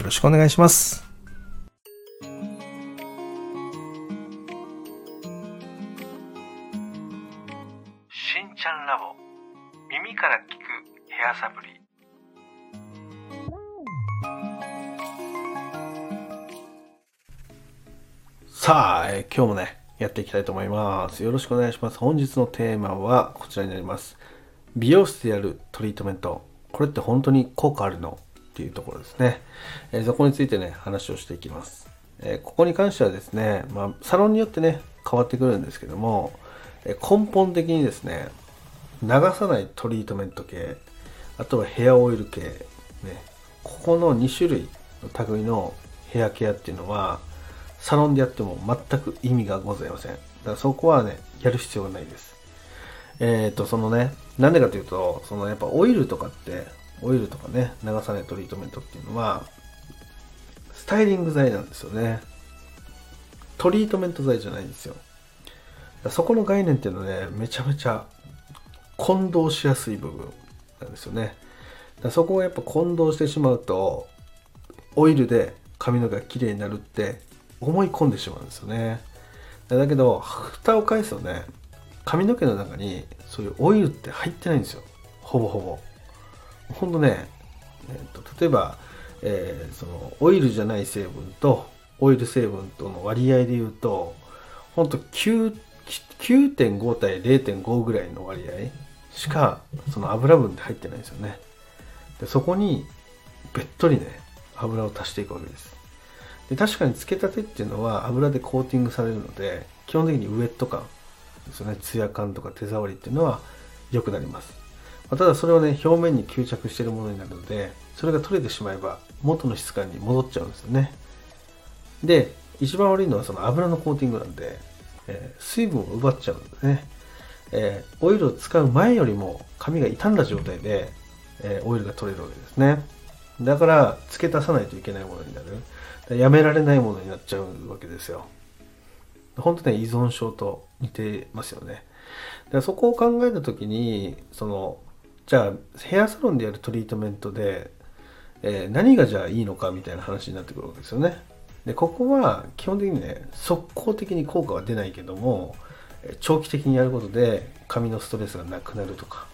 よろしくお願いします。しんちゃんラボ耳から聞くヘアサプリさあ、えー、今日もね、やっていきたいと思います。よろしくお願いします。本日のテーマはこちらになります。美容室でやるトリートメント。これって本当に効果あるの？っていうところですね。え、そこについてね、話をしていきます。え、ここに関してはですね、まあ、サロンによってね、変わってくるんですけども、え、根本的にですね、流さないトリートメント系、あとはヘアオイル系、ね、ここの2種類の類のヘアケアっていうのは、サロンでやっても全く意味がございません。だからそこはね、やる必要がないです。えっ、ー、と、そのね、なんでかというと、そのやっぱオイルとかって、オイルとかね、流さないトリートメントっていうのは、スタイリング剤なんですよね。トリートメント剤じゃないんですよ。そこの概念っていうのはね、めちゃめちゃ混同しやすい部分なんですよね。だそこをやっぱ混同してしまうと、オイルで髪の毛が綺麗になるって思い込んでしまうんですよね。だけど、蓋を返すとね、髪の毛の中にそういうオイルって入ってないんですよ。ほぼほぼ。ほんとね、えーと、例えば、えー、そのオイルじゃない成分とオイル成分との割合で言うと、ほんと9.5対0.5ぐらいの割合しかその油分って入ってないんですよね。でそこにべっとりね、油を足していくわけです。で確かにつけたてっていうのは油でコーティングされるので、基本的にウエット感ですよね、ツヤ感とか手触りっていうのは良くなります。まただそれはね、表面に吸着しているものになるので、それが取れてしまえば元の質感に戻っちゃうんですよね。で、一番悪いのはその油のコーティングなんで、えー、水分を奪っちゃうんですね。えー、オイルを使う前よりも髪が傷んだ状態で、えー、オイルが取れるわけですね。だから、付け足さないといけないものになる。やめられないものになっちゃうわけですよ。本当ね、依存症と似てますよね。でそこを考えた時に、その、じゃあヘアサロンでやるトリートメントで、えー、何がじゃあいいのかみたいな話になってくるわけですよね。でここは基本的にね速攻的に効果は出ないけども長期的にやることで髪のストレスがなくなるとか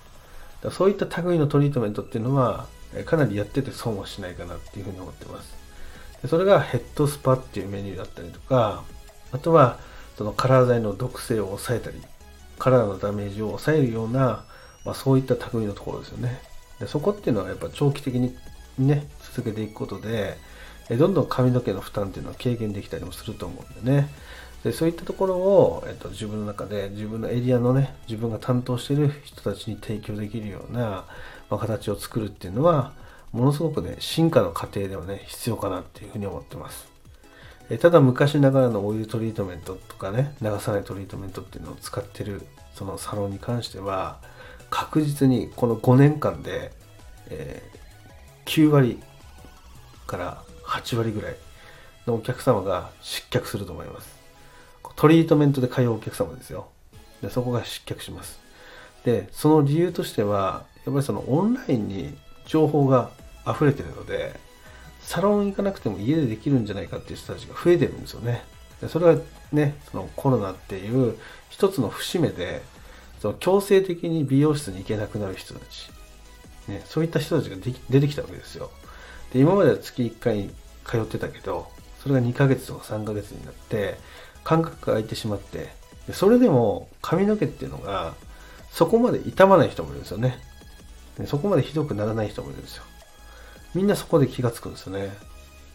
かそういった類のトリートメントっていうのはかなりやってて損はしないかなっていうふうに思ってますでそれがヘッドスパっていうメニューだったりとかあとはそのカラー剤の毒性を抑えたりカラーのダメージを抑えるようなまあ、そういった類のところですよね。でそこっていうのはやっぱ長期的にね、続けていくことで、どんどん髪の毛の負担っていうのは軽減できたりもすると思うんでね。でそういったところを、えっと、自分の中で自分のエリアのね、自分が担当している人たちに提供できるような、まあ、形を作るっていうのは、ものすごくね、進化の過程ではね、必要かなっていうふうに思ってます。えただ昔ながらのオイルトリートメントとかね、流さないトリートメントっていうのを使ってるそのサロンに関しては、確実にこの5年間で、えー、9割から8割ぐらいのお客様が失脚すると思います。トリートメントで通うお客様ですよ。でそこが失脚します。で、その理由としては、やっぱりそのオンラインに情報が溢れてるので、サロン行かなくても家でできるんじゃないかっていう人たちが増えてるんですよね。でそれはね、そのコロナっていう一つの節目で、その強制的に美容室に行けなくなる人たち、ね、そういった人たちが出てきたわけですよ。で今までは月1回通ってたけど、それが2ヶ月とか3ヶ月になって、感覚が空いてしまって、でそれでも髪の毛っていうのが、そこまで傷まない人もいるんですよね。でそこまでひどくならない人もいるんですよ。みんなそこで気がつくんですよね。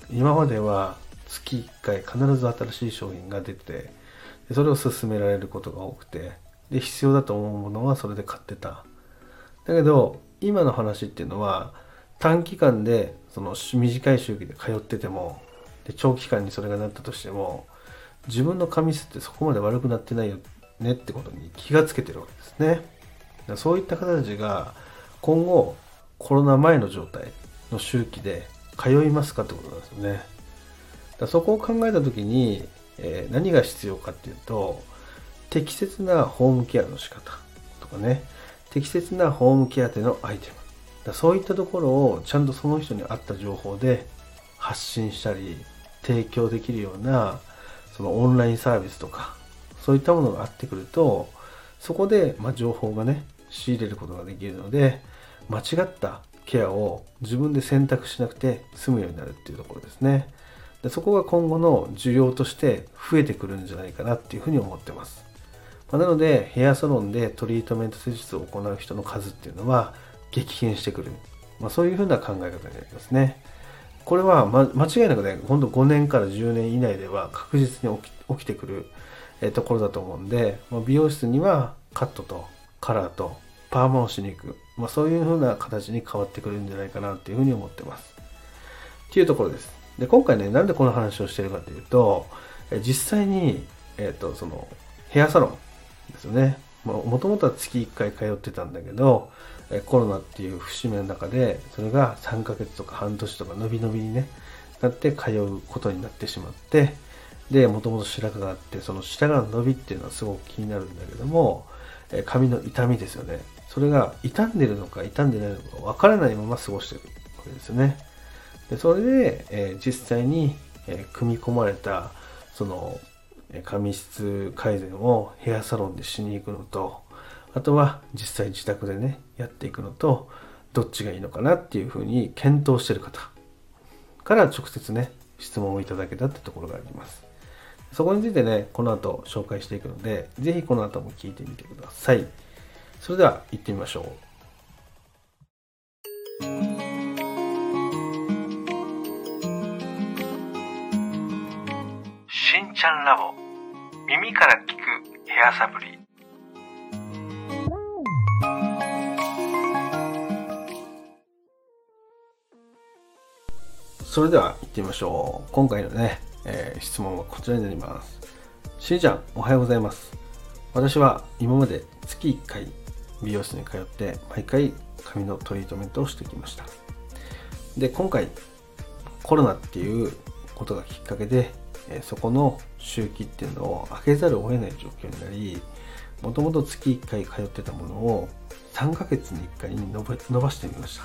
今までは月1回必ず新しい商品が出て、それを勧められることが多くて、で必要だと思うものはそれで買ってた。だけど今の話っていうのは短期間でその短い周期で通っててもで長期間にそれがなったとしても自分の髪質ってそこまで悪くなってないよねってことに気がつけてるわけですね。そういった方たちが今後コロナ前の状態の周期で通いますかってことなんですよね。だそこを考えた時に、え、何が必要かっていうと適切なホームケアの仕方とかね。適切なホームケアでのアイテム。だそういったところをちゃんとその人に合った情報で発信したり提供できるようなそのオンラインサービスとかそういったものがあってくるとそこでま情報がね仕入れることができるので間違ったケアを自分で選択しなくて済むようになるっていうところですね。でそこが今後の需要として増えてくるんじゃないかなっていうふうに思ってます、まなのでヘアサロンでトリートメント施術を行う人の数っていうのは激変してくる、まあ、そういうふうな考え方になりますねこれは、ま、間違いなくね今度5年から10年以内では確実に起きてくる、えところだと思うんで、まあ、美容室にはカットとカラーとパーマをしに行く、まあ、そういう風な形に変わってくるんじゃないかなっていうふうに思ってます。っていうところです。で、今回ね、なんでこの話をしてるかというと、実際に、えっ、ー、と、その、ヘアサロンですよね。もともとは月1回通ってたんだけど、コロナっていう節目の中で、それが3ヶ月とか半年とか伸び伸びにね、なって通うことになってしまって、で、もともと白髪があって、その白髪の伸びっていうのはすごく気になるんだけども、髪の痛みですよね。それが傷んでるのか傷んでないのかわからないまま過ごしてるわけですよね。でそれで、えー、実際に、えー、組み込まれたその髪質改善をヘアサロンでしに行くのとあとは実際自宅でねやっていくのとどっちがいいのかなっていうふうに検討してる方から直接ね質問をいただけたってところがあります。そこについてねこの後紹介していくので是非この後も聞いてみてください。それでは行ってみましょう。しんちゃんラボ。耳から聞くヘアサプリそれでは行ってみましょう。今回のね、えー、質問はこちらになります。しんちゃんおはようございます。私は今まで月1回美容室に通って毎回髪のトリートメントをしてきました。で今回コロナっていうことがきっかけでえそこの周期っていうのを開けざるを得ない状況になりもともと月1回通ってたものを3ヶ月に1回に伸ばしてみました。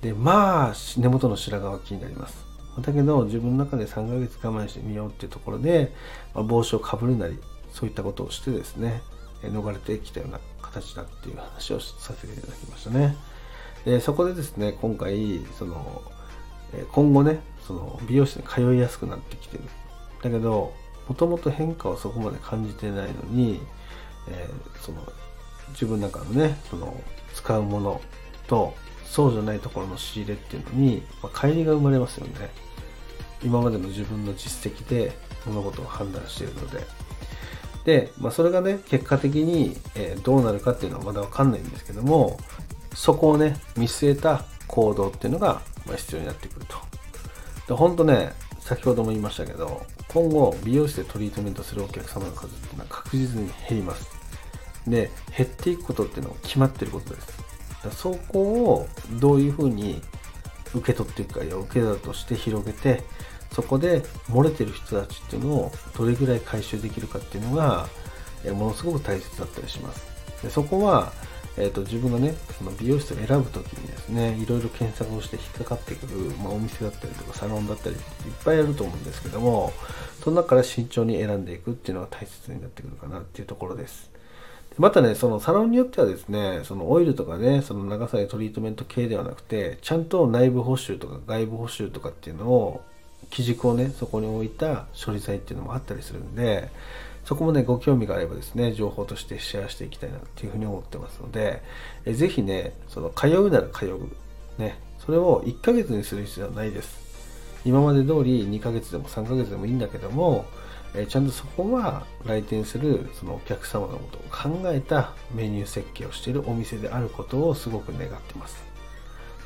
でまあ根元の白髪は気になります。だけど自分の中で3ヶ月我慢してみようっていうところで、まあ、帽子をかぶるなりそういったことをしてですね逃れてきたような形だっていう話をさせていただきましたね。でそこでですね今回その今後ねその美容室に通いやすくなってきてる。だけどもともと変化をそこまで感じてないのに、えー、その自分の中のねその使うものとそうじゃないところの仕入れっていうのに、まあ、乖離が生まれますよね。今までの自分の実績で物事を判断しているので。で、まあ、それがね結果的に、えー、どうなるかっていうのはまだわかんないんですけどもそこをね見据えた行動っていうのがま必要になってくると。で、ほんとね、先ほども言いましたけど、今後、美容室でトリートメントするお客様の数っていうのは確実に減ります。で、減っていくことっていうのは決まってることです。だそこをどういうふうに受け取っていくか、いや受け皿として広げて、そこで漏れてる人たちっていうのをどれぐらい回収できるかっていうのが、ものすごく大切だったりします。でそこは、えーと、自分がねその美容室を選ぶ時にですねいろいろ検索をして引っかかってくる、まあ、お店だったりとかサロンだったりいっぱいあると思うんですけどもその中から慎重に選んでいくっていうのが大切になってくるかなっていうところです。またねそのサロンによってはですねそのオイルとかねその長さやトリートメント系ではなくてちゃんと内部補修とか外部補修とかっていうのを基軸をねそこに置いた処理剤っていうのもあったりするんでそこもね、ご興味があればですね、情報としてシェアしていきたいなっていうふうに思ってますので、えぜひね、その通うなら通う。ね、それを1ヶ月にする必要はないです。今まで通り2ヶ月でも3ヶ月でもいいんだけども、えちゃんとそこは来店するそのお客様のことを考えたメニュー設計をしているお店であることをすごく願ってます。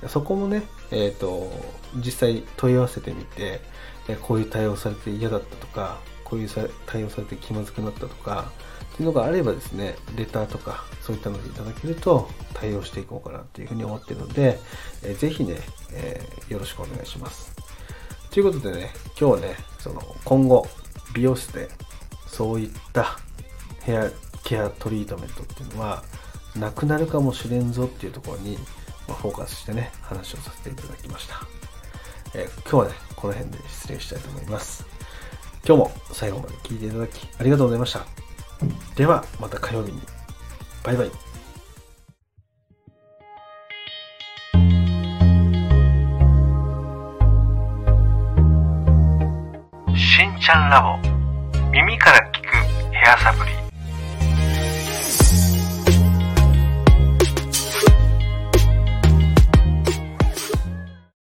そこもね、えっ、と、実際問い合わせてみて、えこういう対応されて嫌だったとか、こういう対応されて気まずくなったとか、っていうのがあればですね、レターとかそういったのでいただけると対応していこうかなっていうふうに思ってるので、えーぜひね、えーよろしくお願いします。ということでね、今日はね、その今後、美容室でそういったヘアケアトリートメントっていうのはなくなるかもしれんぞっていうところに、まフォーカスしてね、話をさせていただきました。えー今日はね、この辺で失礼したいと思います。今日も最後まで聞いていただきありがとうございました。では、また火曜日に。バイバイ。しんちゃんラボ耳から聞くヘアサプリ